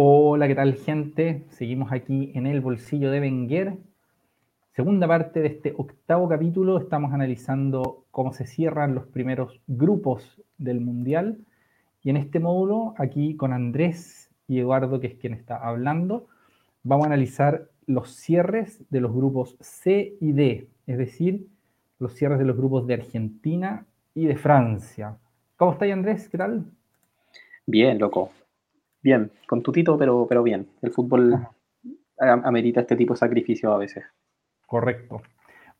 Hola, ¿qué tal gente? Seguimos aquí en el bolsillo de Wenger. Segunda parte de este octavo capítulo, estamos analizando cómo se cierran los primeros grupos del Mundial. Y en este módulo, aquí con Andrés y Eduardo, que es quien está hablando, vamos a analizar los cierres de los grupos C y D, es decir, los cierres de los grupos de Argentina y de Francia. ¿Cómo estáis, Andrés? ¿Qué tal? Bien, loco. Bien, con tutito, pero, pero bien. El fútbol amerita este tipo de sacrificio a veces. Correcto.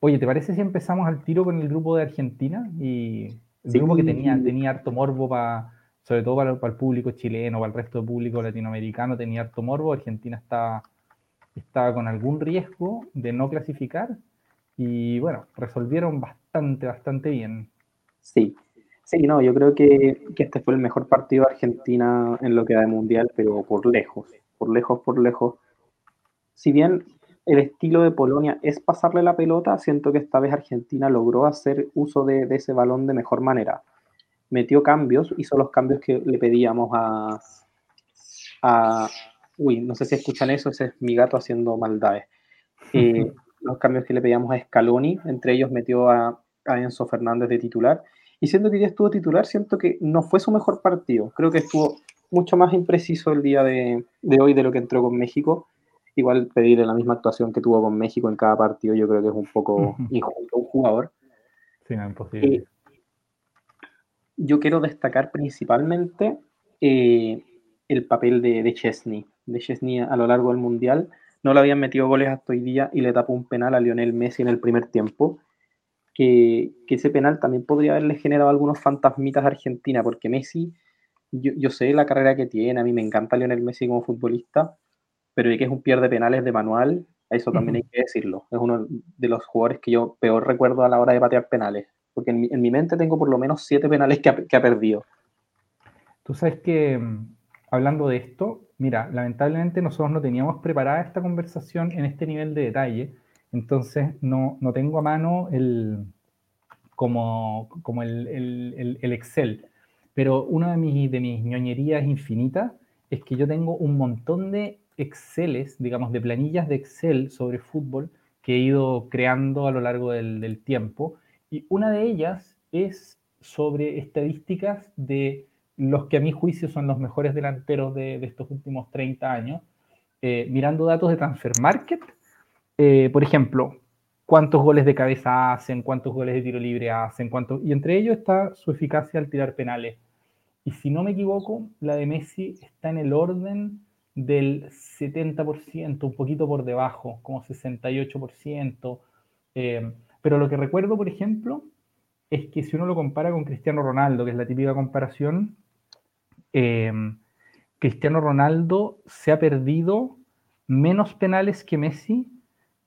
Oye, ¿te parece si empezamos al tiro con el grupo de Argentina? Y el grupo que tenía, tenía harto morbo para, sobre todo para, el público chileno, para el resto del público latinoamericano, tenía harto morbo. Argentina estaba, estaba con algún riesgo de no clasificar. Y bueno, resolvieron bastante, bastante bien. Sí, Sí, no, yo creo que, este fue el mejor partido de Argentina en lo que da de mundial, pero por lejos, por lejos, por lejos. Si bien el estilo de Polonia es pasarle la pelota, siento que esta vez Argentina logró hacer uso de, ese balón de mejor manera. Metió cambios, hizo los cambios que le pedíamos a, a uy, no sé si escuchan eso, ese es mi gato haciendo maldades. Eh, los cambios que le pedíamos a Scaloni, entre ellos metió a, a Enzo Fernández de titular y siendo que ya estuvo titular, siento que no fue su mejor partido. Creo que estuvo mucho más impreciso el día de, hoy de lo que entró con México. Igual pedirle la misma actuación que tuvo con México en cada partido, yo creo que es un poco injusto un jugador. Sí, no, imposible. Eh, yo quiero destacar principalmente eh, el papel de, de Chesney. De Chesney a lo largo del Mundial. No le habían metido goles hasta hoy día y le tapó un penal a Lionel Messi en el primer tiempo que, ese penal también podría haberle generado algunos fantasmitas a Argentina, porque Messi, yo, sé la carrera que tiene, a mí me encanta Lionel Messi como futbolista, pero que es un pierde penales de manual, eso también hay que decirlo. Es uno de los jugadores que yo peor recuerdo a la hora de patear penales, porque en mi, mente tengo por lo menos siete penales que ha, que ha perdido. Tú sabes que, mm, hablando de esto, mira, lamentablemente nosotros no teníamos preparada esta conversación en este nivel de detalle, entonces no, no tengo a mano el, como, como el, el, el, Excel. Pero una de mis, de mis ñoñerías infinitas es que yo tengo un montón de Exceles, digamos, de planillas de Excel sobre fútbol que he ido creando a lo largo del, del tiempo. Y una de ellas es sobre estadísticas de los que a mi juicio son los mejores delanteros de, de estos últimos 30 años, eh, mirando datos de Transfer Market eh, por ejemplo, cuántos goles de cabeza hacen, cuántos goles de tiro libre hacen, cuántos, y entre ellos está su eficacia al tirar penales. Y si no me equivoco, la de Messi está en el orden del 70%, un poquito por debajo, como 68%. Eh, pero lo que recuerdo, por ejemplo, es que si uno lo compara con Cristiano Ronaldo, que es la típica comparación, eh, Cristiano Ronaldo se ha perdido menos penales que Messi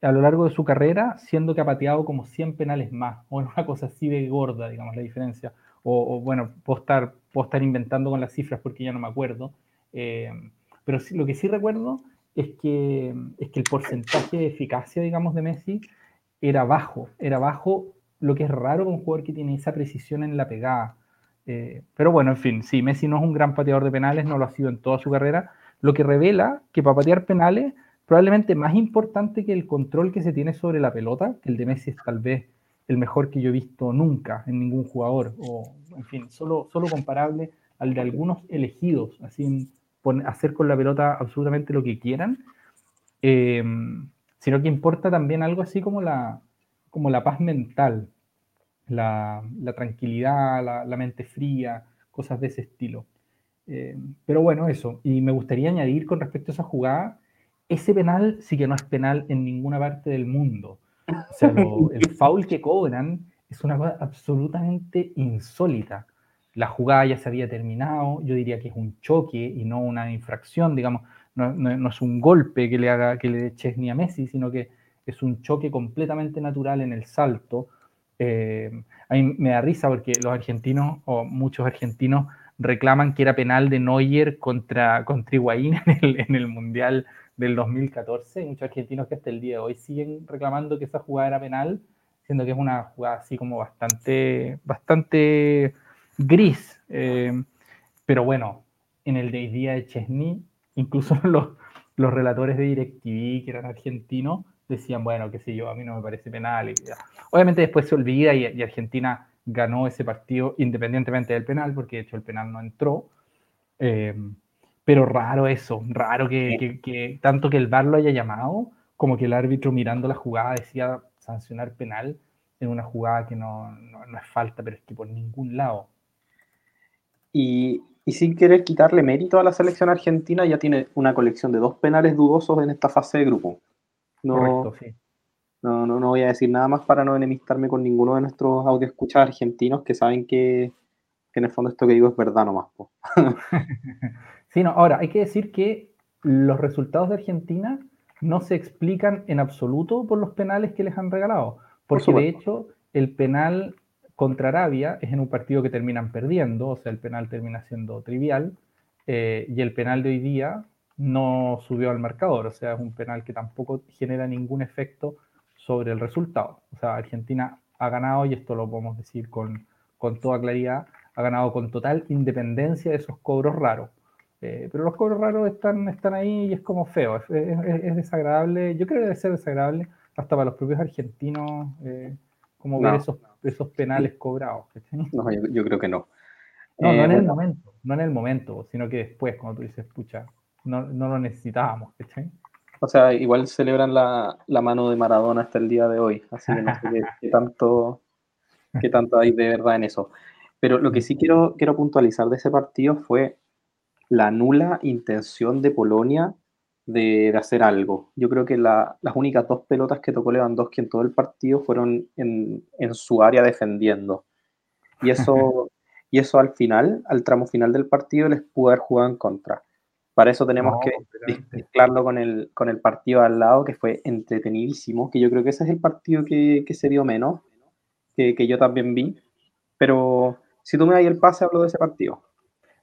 a lo largo de su carrera, siendo que ha pateado como 100 penales más, o una cosa así de gorda, digamos, la diferencia. O, bueno, puedo estar, puedo estar inventando con las cifras porque ya no me acuerdo. Eh, pero lo que sí recuerdo es que, es que el porcentaje de eficacia, digamos, de Messi era bajo, era bajo, lo que es raro con un jugador que tiene esa precisión en la pegada. Eh, pero bueno, en fin, sí, Messi no es un gran pateador de penales, no lo ha sido en toda su carrera, lo que revela que para patear penales probablemente más importante que el control que se tiene sobre la pelota, que el de Messi es tal vez el mejor que yo he visto nunca en ningún jugador, o en fin, solo, solo comparable al de algunos elegidos, así hacer con la pelota absolutamente lo que quieran, eh, sino que importa también algo así como la, como la paz mental, la, tranquilidad, la, mente fría, cosas de ese estilo. Eh, pero bueno, eso. Y me gustaría añadir con respecto a esa jugada ese penal sí que no es penal en ninguna parte del mundo. O sea, el foul que cobran es una cosa absolutamente insólita. La jugada ya se había terminado, yo diría que es un choque y no una infracción, digamos, no, es un golpe que le haga que le dé Chesney a Messi, sino que es un choque completamente natural en el salto. Eh, a mí me da risa porque los argentinos, o muchos argentinos, reclaman que era penal de Neuer contra, contra Higuaín en el, en el Mundial del 2014. muchos argentinos que hasta el día de hoy siguen reclamando que esa jugada era penal, siendo que es una jugada así como bastante, bastante gris. Eh, pero bueno, en el día de Chesney incluso los, los relatores de DirecTV, que eran argentinos, decían, bueno, qué sé yo, a mí no me parece penal. Y Obviamente después se olvida y, Argentina ganó ese partido independientemente del penal, porque de hecho el penal no entró. Eh, pero raro eso, raro que, tanto que el VAR lo haya llamado, como que el árbitro mirando la jugada decía sancionar penal en una jugada que no, no, es falta, pero es que por ningún lado. Y, y, sin querer quitarle mérito a la selección argentina, ya tiene una colección de dos penales dudosos en esta fase de grupo. No, no, no, no, voy a decir nada más para no enemistarme con ninguno de nuestros audio escuchas argentinos que saben que, en el fondo esto que digo es verdad nomás. sí, no, ahora hay que decir que los resultados de Argentina no se explican en absoluto por los penales que les han regalado, porque de hecho el penal contra Arabia es en un partido que terminan perdiendo, o sea, el penal termina siendo trivial, eh, y el penal de hoy día no subió al marcador, o sea, es un penal que tampoco genera ningún efecto sobre el resultado. O sea, Argentina ha ganado, y esto lo podemos decir con, con toda claridad, ha ganado con total independencia de esos cobros raros. Eh, pero los cobros raros están, están ahí y es como feo, es, es, desagradable, yo creo que debe ser desagradable hasta para los propios argentinos, eh, como ver esos, esos penales cobrados. No, yo, creo que no. No, no en el eh, momento, no en el momento, sino que después, cuando tú dices, pucha, no, lo necesitábamos, O sea, igual celebran la, mano de Maradona hasta el día de hoy, así que no sé qué, tanto, qué tanto hay de verdad en eso. Pero lo que sí quiero, quiero puntualizar de ese partido fue la nula intención de Polonia de, hacer algo. Yo creo que las únicas dos pelotas que tocó Lewandowski en todo el partido fueron en, en su área defendiendo. Y eso, y eso al final, al tramo final del partido, les pudo haber jugado en contra. Para eso tenemos que mezclarlo con el, con el partido al lado, que fue entretenidísimo, que yo creo que ese es el partido que, se dio menos, que, yo también vi. Pero si tú me das el pase, hablo de ese partido.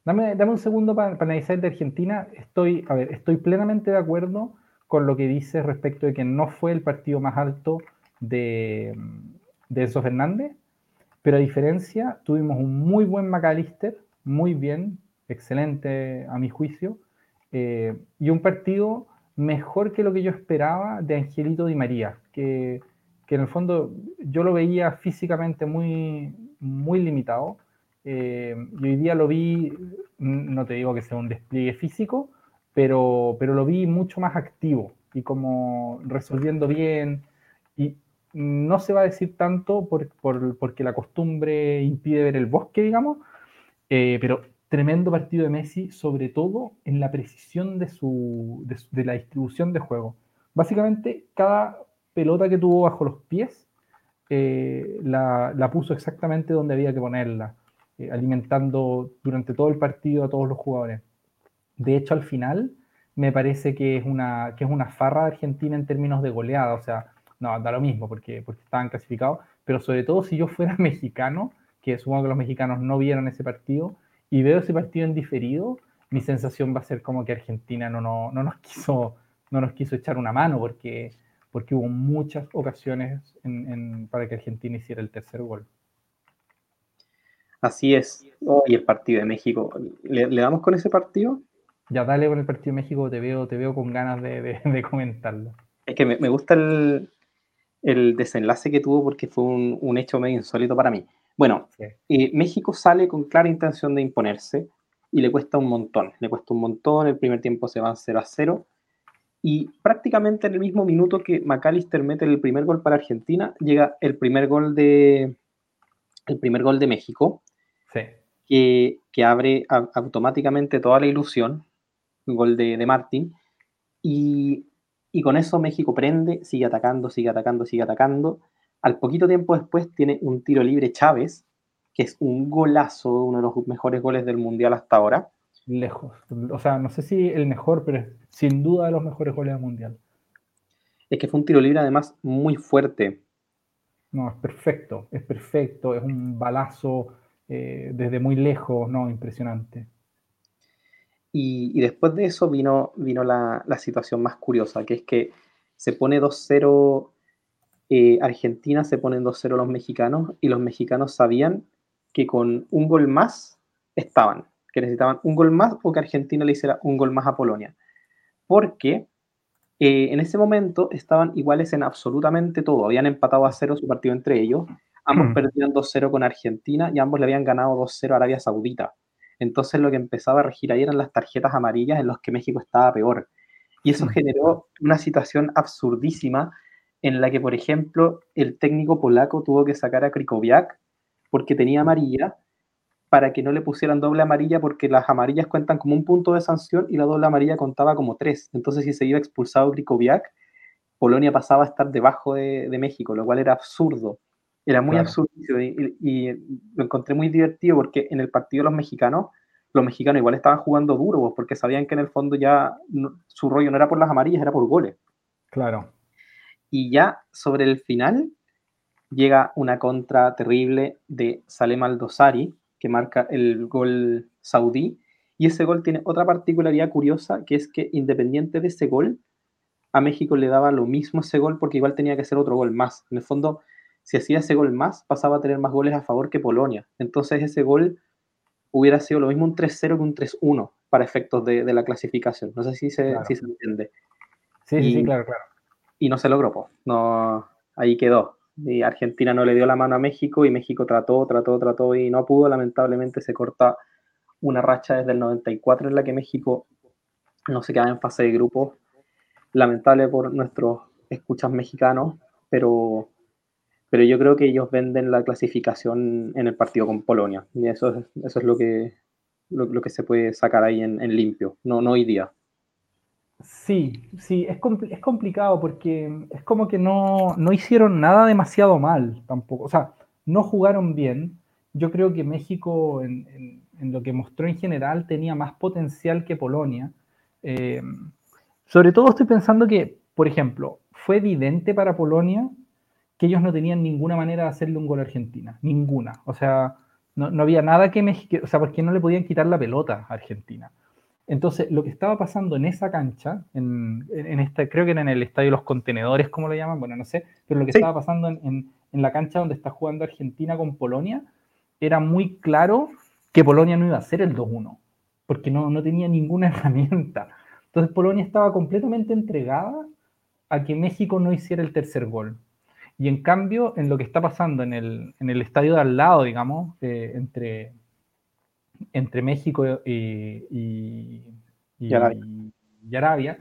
Dame, dame un segundo para, analizar de Argentina. Estoy, a ver, estoy plenamente de acuerdo con lo que dice respecto de que no fue el partido más alto de, de Enzo Fernández, pero a diferencia, tuvimos un muy buen McAllister, muy bien, excelente a mi juicio, eh, y un partido mejor que lo que yo esperaba de Angelito Di María, que, en el fondo yo lo veía físicamente muy, muy limitado. Eh, y hoy día lo vi, no te digo que sea un despliegue físico, pero, pero lo vi mucho más activo y como resolviendo bien. Y no se va a decir tanto por, porque la costumbre impide ver el bosque, digamos, eh, pero tremendo partido de Messi, sobre todo en la precisión de, su, de, la distribución de juego. Básicamente, cada pelota que tuvo bajo los pies eh, la, puso exactamente donde había que ponerla, eh, alimentando durante todo el partido a todos los jugadores. De hecho, al final, me parece que es una, que es una farra argentina en términos de goleada, o sea, no, da lo mismo porque, porque estaban clasificados, pero sobre todo si yo fuera mexicano, que supongo que los mexicanos no vieron ese partido, y veo ese partido en diferido, mi sensación va a ser como que Argentina no, no, no, nos, quiso, no nos quiso echar una mano porque, porque hubo muchas ocasiones para que Argentina hiciera el tercer gol. Así es. y el partido de México. ¿Le, damos con ese partido? Ya dale con el partido de México, te veo, te veo con ganas de, comentarlo. Es que me, gusta el, desenlace que tuvo porque fue un, un hecho medio insólito para mí. Bueno, eh, México sale con clara intención de imponerse y le cuesta un montón. Le cuesta un montón, el primer tiempo se va 0 a 0. Y prácticamente en el mismo minuto que McAllister mete el primer gol para Argentina, llega el primer gol de, el primer gol de México, que, abre automáticamente toda la ilusión, un gol de, de Martín. Y, y con eso México prende, sigue atacando, sigue atacando, sigue atacando al poquito tiempo después tiene un tiro libre Chávez, que es un golazo, uno de los mejores goles del Mundial hasta ahora. Lejos. O sea, no sé si el mejor, pero sin duda de los mejores goles del Mundial. Es que fue un tiro libre además muy fuerte. No, es perfecto, es perfecto, es un balazo eh, desde muy lejos, no, impresionante. Y, después de eso vino, vino la, la, situación más curiosa, que es que se pone 2-0 eh, Argentina se ponen 2-0 los mexicanos y los mexicanos sabían que con un gol más estaban. que necesitaban un gol más o que Argentina le hiciera un gol más a Polonia. Porque eh, en ese momento estaban iguales en absolutamente todo. Habían empatado a cero su partido entre ellos. Ambos mm. perdían 2-0 con Argentina y ambos le habían ganado 2-0 a Arabia Saudita. Entonces lo que empezaba a regir ahí eran las tarjetas amarillas en las que México estaba peor. Y eso mm. generó una situación absurdísima en la que, por ejemplo, el técnico polaco tuvo que sacar a Krikowiak porque tenía amarilla para que no le pusieran doble amarilla porque las amarillas cuentan como un punto de sanción y la doble amarilla contaba como tres. Entonces, si se iba expulsado Krikowiak, Polonia pasaba a estar debajo de, México, lo cual era absurdo. Era muy absurdo y, lo encontré muy divertido porque en el partido de los mexicanos, los mexicanos igual estaban jugando duro pues, porque sabían que en el fondo ya su rollo no era por las amarillas, era por goles. Claro. Y ya sobre el final llega una contra terrible de Salem Aldosari, que marca el gol saudí. Y ese gol tiene otra particularidad curiosa, que es que independiente de ese gol, a México le daba lo mismo ese gol porque igual tenía que ser otro gol más. En el fondo, si hacía ese gol más, pasaba a tener más goles a favor que Polonia. Entonces ese gol hubiera sido lo mismo un 3-0 que un 3-1 para efectos de, la clasificación. No sé si se, si se entiende. Sí, sí, claro, claro. Y no se logró, pues. No, ahí quedó y Argentina no le dio la mano a México y México trató, trató, trató y no pudo. Lamentablemente se corta una racha desde el 94 en la que México no se queda en fase de grupo. Lamentable por nuestros escuchas mexicanos, pero, pero yo creo que ellos venden la clasificación en el partido con Polonia. Y eso es, eso es lo, que, lo, que se puede sacar ahí en, en limpio, no, no hoy día. Sí, sí, es, es complicado porque es como que no, hicieron nada demasiado mal tampoco. O sea, no jugaron bien. Yo creo que México, en, lo que mostró en general, tenía más potencial que Polonia. Eh, sobre todo estoy pensando que, por ejemplo, fue evidente para Polonia que ellos no tenían ninguna manera de hacerle un gol a Argentina. Ninguna. O sea, no, no había nada que México. O sea, porque no le podían quitar la pelota a Argentina. Entonces, lo que estaba pasando en esa cancha, en, esta, creo que era en el estadio de los contenedores, como lo llaman, bueno, no sé, pero lo que estaba pasando en, la cancha donde está jugando Argentina con Polonia, era muy claro que Polonia no iba a hacer el 2-1, porque no, no tenía ninguna herramienta. Entonces, Polonia estaba completamente entregada a que México no hiciera el tercer gol. Y en cambio, en lo que está pasando en el, estadio de al lado, digamos, eh, entre, entre México y, Arabia,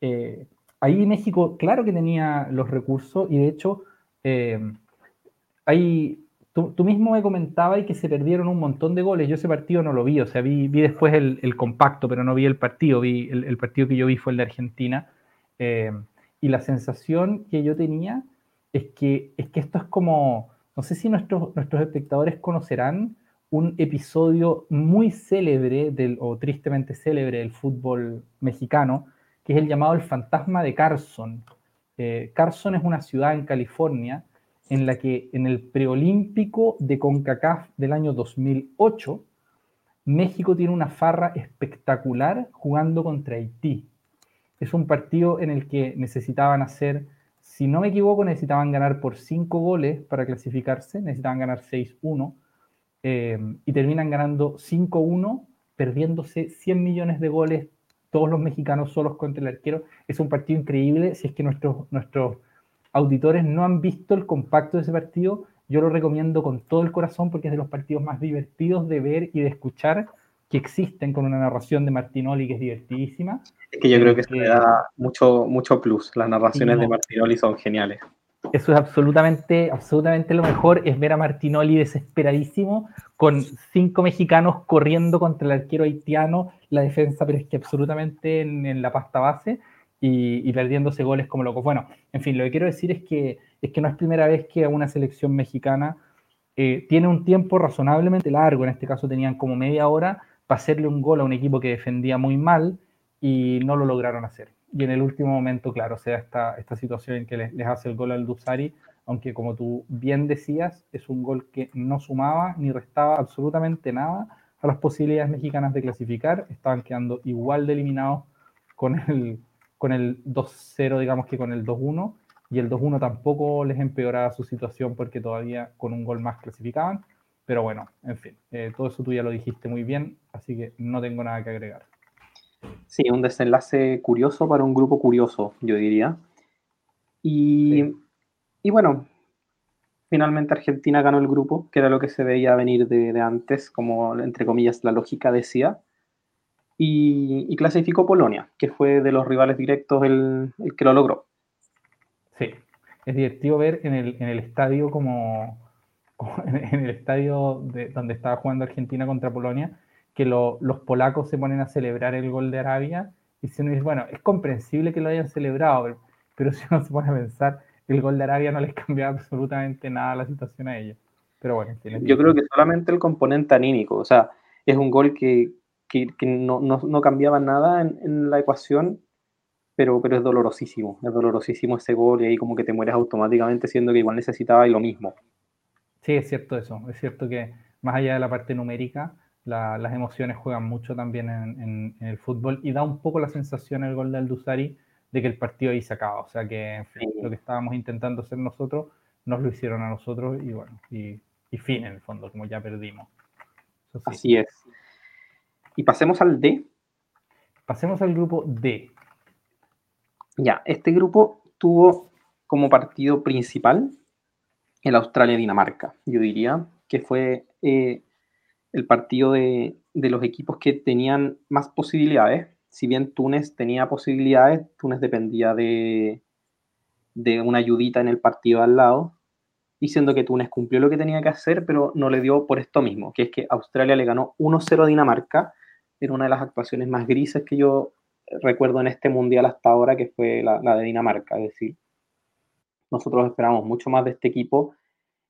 eh, ahí México, claro que tenía los recursos y de hecho, eh, ahí tú, mismo me comentabas que se perdieron un montón de goles. Yo ese partido no lo vi, o sea, vi, después el, compacto, pero no vi el partido. Vi el, partido que yo vi fue el de Argentina. Eh, y la sensación que yo tenía es que, es que esto es como, no sé si nuestros, nuestros espectadores conocerán un episodio muy célebre del, o tristemente célebre del fútbol mexicano, que es el llamado El Fantasma de Carson. Eh, Carson es una ciudad en California en la que en el preolímpico de CONCACAF del año 2008, México tiene una farra espectacular jugando contra Haití. Es un partido en el que necesitaban hacer, si no me equivoco, necesitaban ganar por cinco goles para clasificarse, necesitaban ganar 6-1 eh, y terminan ganando 5-1, perdiéndose 100 millones de goles, todos los mexicanos solos contra el arquero. Es un partido increíble. Si es que nuestros, nuestros auditores no han visto el compacto de ese partido, yo lo recomiendo con todo el corazón porque es de los partidos más divertidos de ver y de escuchar que existen con una narración de Martinoli que es divertidísima. Es que yo creo que se le da mucho, mucho plus. Las narraciones de Martinoli son geniales. Eso es absolutamente, absolutamente lo mejor, es ver a Martinoli desesperadísimo con cinco mexicanos corriendo contra el arquero haitiano, la defensa, pero es que absolutamente en, la pasta base y, perdiéndose goles como locos. Bueno, en fin, lo que quiero decir es que, es que no es primera vez que una selección mexicana eh, tiene un tiempo razonablemente largo, en este caso tenían como media hora para hacerle un gol a un equipo que defendía muy mal y no lo lograron hacer. Y en el último momento, claro, sea esta, esta situación en que les, les, hace el gol al Dusari, aunque como tú bien decías, es un gol que no sumaba ni restaba absolutamente nada a las posibilidades mexicanas de clasificar, estaban quedando igual de eliminados con el, con el 2-0, digamos que con el 2-1, y el 2-1 tampoco les empeoraba su situación porque todavía con un gol más clasificaban, Pero bueno, en fin, eh, todo eso tú ya lo dijiste muy bien, así que no tengo nada que agregar. Sí, un desenlace curioso para un grupo curioso, yo diría. Y, y bueno, finalmente Argentina ganó el grupo, que era lo que se veía venir de, de antes, como entre comillas la lógica decía. Y, y, clasificó Polonia, que fue de los rivales directos el, el, que lo logró. Sí, es divertido ver en el, en el estadio como en el estadio de, donde estaba jugando Argentina contra Polonia, que lo, los polacos se ponen a celebrar el gol de Arabia y si uno dice, bueno, es comprensible que lo hayan celebrado, pero, si uno se pone a pensar, el gol de Arabia no les cambia absolutamente nada la situación a ellos. Pero bueno, yo creo que solamente el componente anímico, o sea, es un gol que, que, no, no, no, cambiaba nada en, en, la ecuación, pero, pero es dolorosísimo, es dolorosísimo ese gol y ahí como que te mueres automáticamente siendo que igual necesitaba lo mismo. Sí, es cierto eso, es cierto que más allá de la parte numérica, la, las emociones juegan mucho también en, en, en, el fútbol y da un poco la sensación el gol de Aldusari de que el partido ahí se acaba. O sea que en fin, sí. lo que estábamos intentando hacer nosotros, nos lo hicieron a nosotros y bueno, y, y fin en el fondo, como ya perdimos. Sí. Así es. Y pasemos al D. Pasemos al grupo D. Ya, este grupo tuvo como partido principal el Australia-Dinamarca, yo diría, que fue eh, el partido de, de, los equipos que tenían más posibilidades. Si bien Túnez tenía posibilidades, Túnez dependía de, de una ayudita en el partido al lado, diciendo que Túnez cumplió lo que tenía que hacer, pero no le dio por esto mismo, que es que Australia le ganó 1-0 a Dinamarca, era una de las actuaciones más grises que yo recuerdo en este mundial hasta ahora, que fue la, la de Dinamarca, es decir, nosotros esperábamos mucho más de este equipo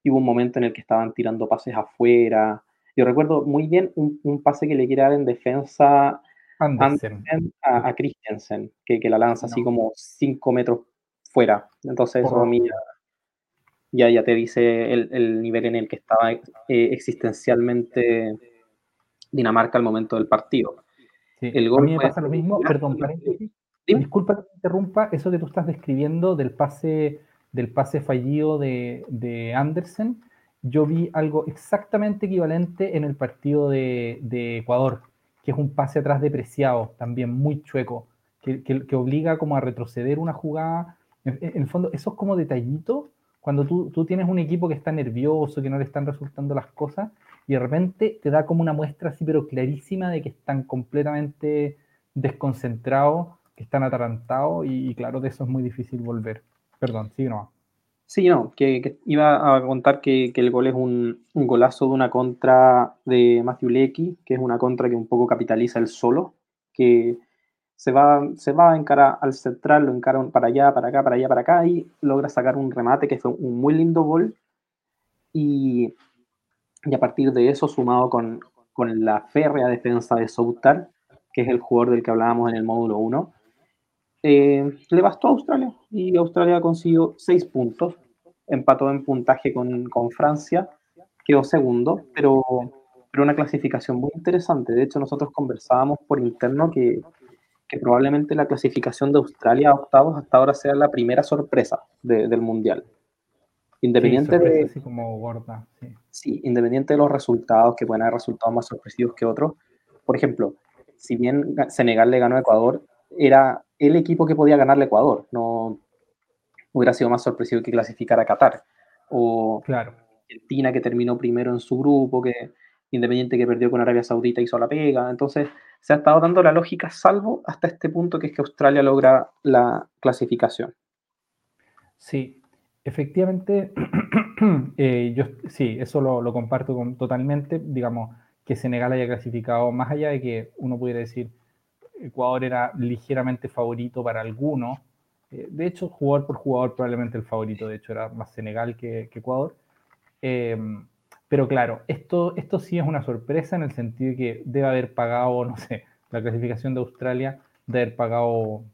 y hubo un momento en el que estaban tirando pases afuera, yo recuerdo muy bien un, un pase que le quiere dar en defensa Andersen. Andersen a, a, Christensen, que, que la lanza no. así como 5 metros fuera. Entonces, eso a mí ya, ya te dice el, el, nivel en el que estaba eh, existencialmente Dinamarca al momento del partido. Sí. El gol a mí me pasa lo mismo, perdón, paréntesis. Disculpa que te interrumpa, eso que tú estás describiendo del pase, del pase fallido de, de Andersen yo vi algo exactamente equivalente en el partido de, de, Ecuador, que es un pase atrás depreciado, también muy chueco, que, que, obliga como a retroceder una jugada. En, el fondo, esos como detallitos, cuando tú, tú, tienes un equipo que está nervioso, que no le están resultando las cosas, y de repente te da como una muestra así, pero clarísima de que están completamente desconcentrados, que están atarantados, y, y claro, de eso es muy difícil volver. Perdón, sigue nomás. Sí, no, que, iba a contar que, que el gol es un, un, golazo de una contra de Matthew Lecky, que es una contra que un poco capitaliza el solo, que se va, se va a encarar al central, lo encara para allá, para acá, para allá, para acá, y logra sacar un remate que fue un muy lindo gol. Y, y a partir de eso, sumado con, con la férrea defensa de Soutar, que es el jugador del que hablábamos en el módulo 1, eh, le bastó a Australia y Australia consiguió seis puntos, empató en puntaje con, con Francia, quedó segundo, pero, pero, una clasificación muy interesante. De hecho, nosotros conversábamos por interno que, que probablemente la clasificación de Australia a octavos hasta ahora sea la primera sorpresa de, del Mundial. Independiente sí, de. Así como gorda, sí. sí, independiente de los resultados, que pueden haber resultados más sorpresivos que otros. Por ejemplo, si bien Senegal le ganó a Ecuador, era el equipo que podía ganarle Ecuador. No hubiera sido más sorpresivo que clasificar a Qatar. O claro. Argentina que terminó primero en su grupo, que Independiente que perdió con Arabia Saudita hizo la pega. Entonces se ha estado dando la lógica salvo hasta este punto que es que Australia logra la clasificación. Sí, efectivamente, eh, yo sí, eso lo, lo comparto con, totalmente. Digamos que Senegal haya clasificado, más allá de que uno pudiera decir, Ecuador era ligeramente favorito para algunos. Eh, de hecho, jugador por jugador, probablemente el favorito, de hecho, era más Senegal que, que Ecuador. Eh, pero claro, esto, esto sí es una sorpresa en el sentido de que debe haber pagado, no sé, la clasificación de Australia, debe haber pagado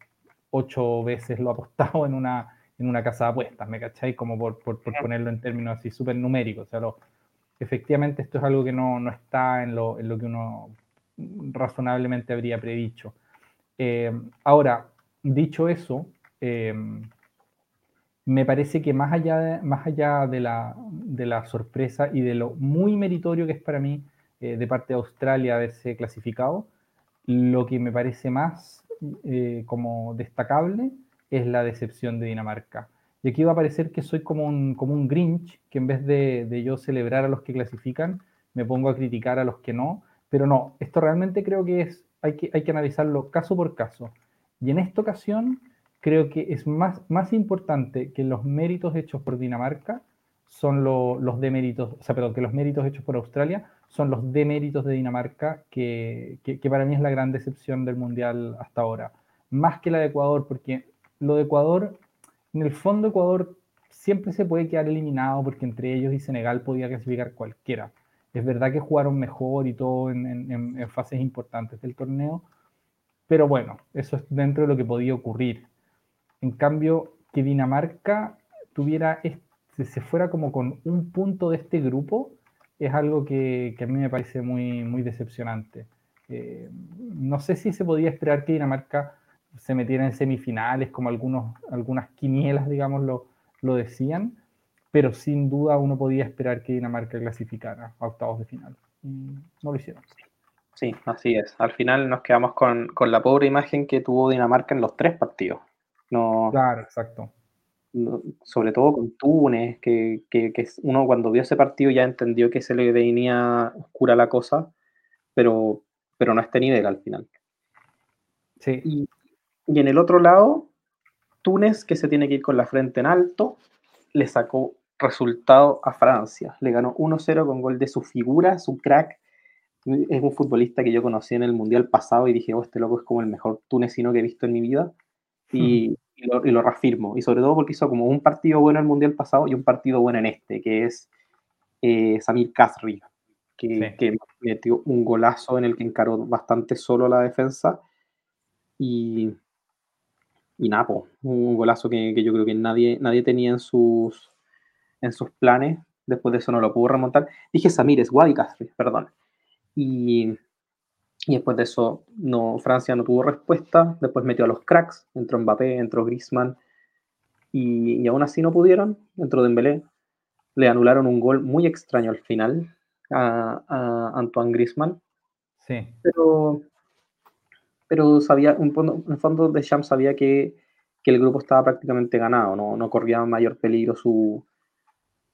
ocho veces lo apostado en una, en una casa de apuestas, ¿me cacháis? Como por, por, por ponerlo en términos así súper numéricos. O sea, lo, efectivamente esto es algo que no, no está en lo, en lo que uno razonablemente habría predicho. Eh, ahora, dicho eso, eh, me parece que más allá, de, más allá de, la, de la sorpresa y de lo muy meritorio que es para mí eh, de parte de Australia haberse clasificado, lo que me parece más como destacable es la decepción de Dinamarca. Y aquí va a parecer que soy como un, como un Grinch, que en vez de, de yo celebrar a los que clasifican, me pongo a criticar a los que no. Pero no, esto realmente creo que es, hay que, hay que analizarlo caso por caso. Y en esta ocasión creo que es más, más importante que los méritos hechos por Dinamarca son los deméritos, o sea, perdón, que los méritos hechos por Australia son los deméritos de Dinamarca, que, que, para mí es la gran decepción del Mundial hasta ahora. Más que la de Ecuador, porque lo de Ecuador, en el fondo Ecuador siempre se puede quedar eliminado porque entre ellos y Senegal podía clasificar cualquiera. Es verdad que jugaron mejor y todo en, fases importantes del torneo, pero bueno, eso es dentro de lo que podía ocurrir. En cambio, que Dinamarca tuviera, se fuera como con un punto de este grupo, es algo que, a mí me parece muy, muy decepcionante. Eh, no sé si se podía esperar que Dinamarca se metiera en semifinales, como algunos, algunas quinielas, digamos, lo, lo decían, pero sin duda uno podía esperar que Dinamarca clasificara a octavos de final. no lo hicieron. Sí, así es. Al final nos quedamos con, con la pobre imagen que tuvo Dinamarca en los tres partidos. No, claro, exacto. sobre todo con Túnez, que, que, uno cuando vio ese partido ya entendió que se le venía oscura la cosa, pero, pero no a este nivel al final. Sí. Y, y en el otro lado, Túnez, que se tiene que ir con la frente en alto, le sacó resultado a Francia. Le ganó 1-0 con gol de su figura, su crack. Es un futbolista que yo conocí en el Mundial pasado y dije, oh, este loco es como el mejor tunecino que he visto en mi vida y, lo, reafirmo. Y sobre todo porque hizo como un partido bueno en el Mundial pasado y un partido bueno en este, que es eh, Samir Kasri, que, metió un golazo en el que encaró bastante solo la defensa. Y, y Napo, un golazo que, yo creo que nadie, nadie tenía en sus, en sus planes. Después de eso no lo pudo remontar. Dije Samir, es Wadi Kasri, perdón. Y, y después de eso, no, Francia no tuvo respuesta. Después metió a los cracks. Entró Mbappé, entró Griezmann. Y, y aún así no pudieron. Entró Dembélé. Le anularon un gol muy extraño al final a, a Antoine Griezmann. Sí. Pero, pero sabía, en fondo, en fondo Deschamps sabía que, que, el grupo estaba prácticamente ganado. No, no corría mayor peligro su,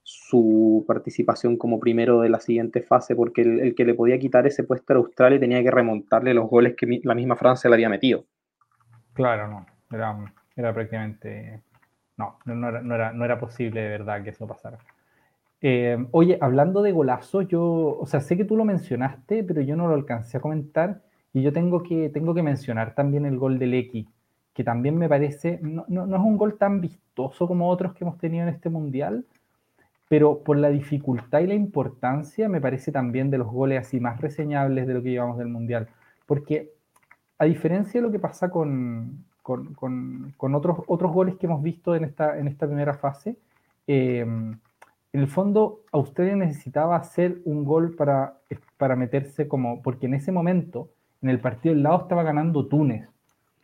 su participación como primero de la siguiente fase, porque el, que le podía quitar ese puesto era Australia y tenía que remontarle los goles que la misma Francia le había metido. Claro, no, era, era prácticamente... No, no era, no, era, no era posible de verdad que eso pasara. Eh, oye, hablando de golazo, yo, o sea, sé que tú lo mencionaste, pero yo no lo alcancé a comentar y yo tengo que, tengo que mencionar también el gol del X, que también me parece, no, no, no es un gol tan vistoso como otros que hemos tenido en este mundial, pero por la dificultad y la importancia, me parece también de los goles así más reseñables de lo que llevamos del Mundial. Porque a diferencia de lo que pasa con, con, con, otros, otros goles que hemos visto en esta, en esta primera fase, eh, en el fondo Australia necesitaba hacer un gol para, para meterse como, porque en ese momento, en el partido del lado estaba ganando Túnez.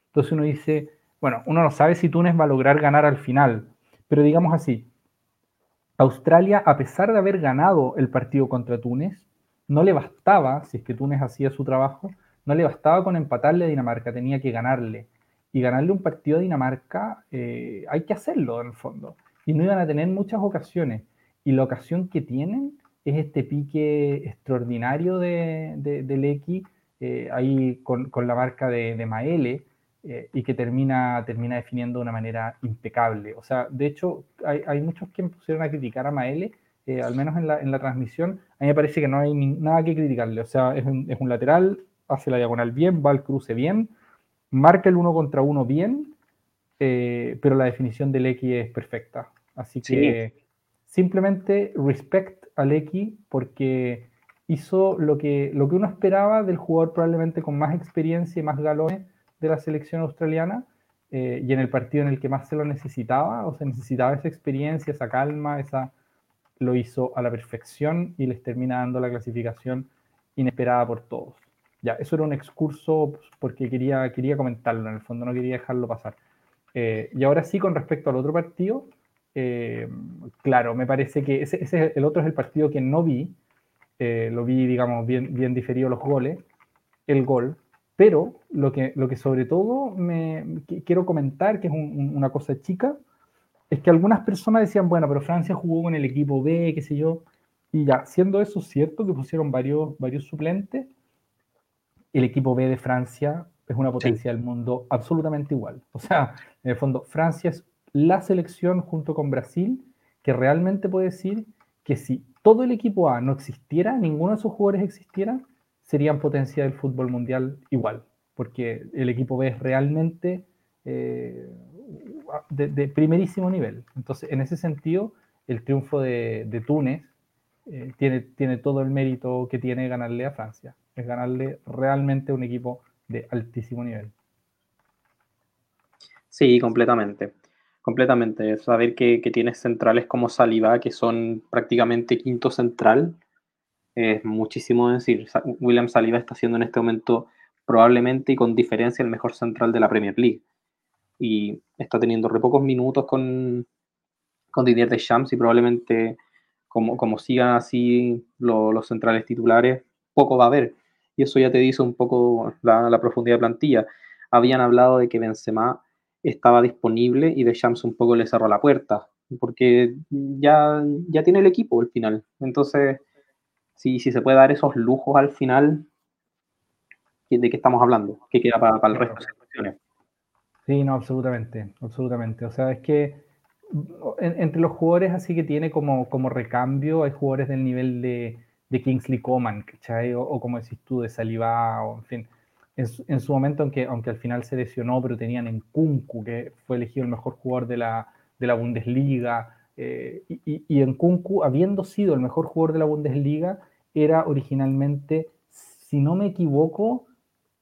Entonces uno dice, bueno, uno no sabe si Túnez va a lograr ganar al final, pero digamos así, Australia, a pesar de haber ganado el partido contra Túnez, no le bastaba, si es que Túnez hacía su trabajo, no le bastaba con empatarle a Dinamarca, tenía que ganarle. Y ganarle un partido a Dinamarca eh, hay que hacerlo en el fondo. Y no iban a tener muchas ocasiones. Y la ocasión que tienen es este pique extraordinario de, de, eh, ahí con, la marca de, de Maele, eh, y que termina, termina definiendo de una manera impecable. O sea, de hecho, hay, hay muchos que pusieron a criticar a Maele, eh, al menos en la, en la, transmisión. A mí me parece que no hay nada que criticarle. O sea, es un, es un, lateral, hace la diagonal bien, va al cruce bien, marca el uno contra uno bien, eh, pero la definición del X es perfecta. Así que simplemente respect al X porque hizo lo que, lo que uno esperaba del jugador probablemente con más experiencia y más galones de la selección australiana eh, y en el partido en el que más se lo necesitaba, o se necesitaba esa experiencia, esa calma, esa lo hizo a la perfección y les termina dando la clasificación inesperada por todos. Ya, eso era un excurso pues, porque quería, quería comentarlo, en el fondo no quería dejarlo pasar. Eh, y ahora sí, con respecto al otro partido, eh, claro, me parece que ese, ese, el otro es el partido que no vi, lo vi, digamos, bien, bien diferido los goles, el gol, pero lo que, lo que sobre todo me quiero comentar, que es una cosa chica, es que algunas personas decían, bueno, pero Francia jugó con el equipo B, qué sé yo, y ya, siendo eso cierto que pusieron varios, varios suplentes, el equipo B de Francia es una potencia del mundo absolutamente igual. O sea, en el fondo, Francia es la selección junto con Brasil que realmente puede decir que si todo el equipo A no existiera, ninguno de esos jugadores existiera, serían potencia del fútbol mundial igual, porque el equipo B es realmente eh, de, primerísimo nivel. Entonces, en ese sentido, el triunfo de, Túnez eh, tiene, tiene todo el mérito que tiene ganarle a Francia, es ganarle realmente un equipo de altísimo nivel. Sí, completamente. Completamente. Saber que, tienes centrales como Saliba, que son prácticamente quinto central, es muchísimo decir. William Saliba está siendo en este momento probablemente y con diferencia el mejor central de la Premier League. Y está teniendo re pocos minutos con, con Didier Deschamps y probablemente como, como sigan así los centrales titulares, poco va a haber. Y eso ya te dice un poco la, profundidad de plantilla. Habían hablado de que Benzema estaba disponible y Deschamps un poco le cerró la puerta, porque ya, ya tiene el equipo al final. Entonces, si, si se puede dar esos lujos al final, ¿de qué estamos hablando? ¿Qué queda para, el resto de situaciones? Sí, no, absolutamente, absolutamente. O sea, es que entre los jugadores así que tiene como, como recambio, hay jugadores del nivel de, de Kingsley Coman, ¿cachai? O, como decís tú, de Saliba, o en fin en su, momento, aunque, aunque al final se lesionó, pero tenían en Kunku, que fue elegido el mejor jugador de la, de la Bundesliga. Eh, y, y, en Kunku, habiendo sido el mejor jugador de la Bundesliga, era originalmente, si no me equivoco,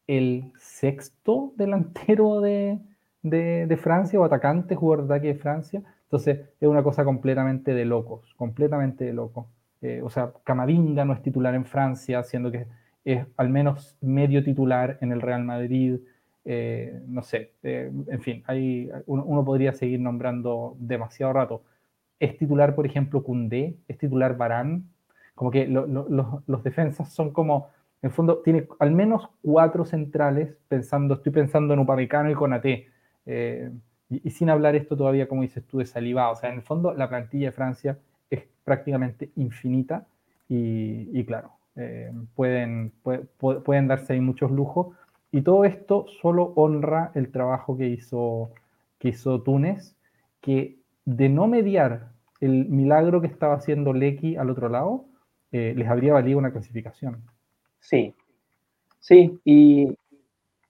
el sexto delantero de, de, Francia o atacante, jugador de ataque de Francia. Entonces es una cosa completamente de locos, completamente de locos. Eh, o sea, Camavinga no es titular en Francia, siendo que es al menos medio titular en el Real Madrid. Eh, no sé, eh, en fin, hay, uno, podría seguir nombrando demasiado rato. Es titular, por ejemplo, Cundé, es titular Barán, como que los defensas son como, en el fondo, tiene al menos cuatro centrales, pensando, estoy pensando en Upamecano y Konaté, eh, y, sin hablar esto todavía, como dices tú, de Saliba, o sea, en el fondo la plantilla de Francia es prácticamente infinita, y, y claro, eh, pueden, pueden darse ahí muchos lujos. Y todo esto solo honra el trabajo que hizo, que hizo Túnez, que de no mediar el milagro que estaba haciendo Lecky al otro lado, eh, les habría valido una clasificación. Sí, sí, y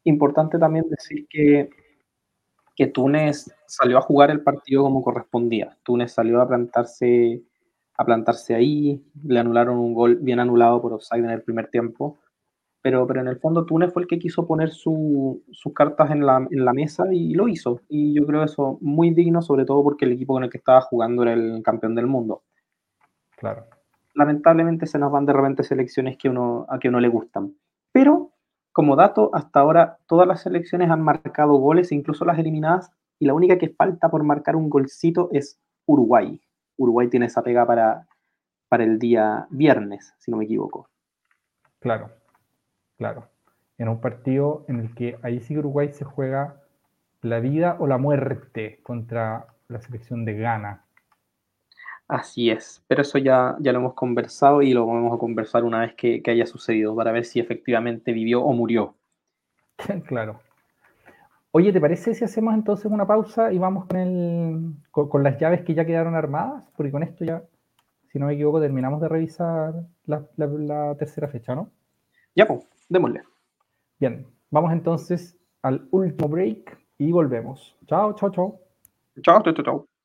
importante también decir que, que Túnez salió a jugar el partido como correspondía. Túnez salió a plantarse a plantarse ahí, le anularon un gol bien anulado por offside en el primer tiempo, pero, pero en el fondo Túnez fue el que quiso poner sus cartas en la, en la, mesa y lo hizo, y yo creo eso muy digno, sobre todo porque el equipo con el que estaba jugando era el campeón del mundo. Claro. Lamentablemente se nos van de repente selecciones que uno, a que uno le gustan, pero como dato, hasta ahora todas las selecciones han marcado goles, incluso las eliminadas, y la única que falta por marcar un golcito es Uruguay. Uruguay tiene esa pega para, para el día viernes, si no me equivoco. Claro, claro. En un partido en el que ahí sí Uruguay se juega la vida o la muerte contra la selección de Ghana. Así es, pero eso ya, ya lo hemos conversado y lo vamos a conversar una vez que, que haya sucedido para ver si efectivamente vivió o murió. claro. Oye, ¿te parece si hacemos entonces una pausa y vamos con, el, con, las llaves que ya quedaron armadas? Porque con esto ya, si no me equivoco, terminamos de revisar la, tercera fecha, ¿no? Ya, pues, démosle. Bien, vamos entonces al último break y volvemos. Chao, chao, chao. Chao, chao, chao.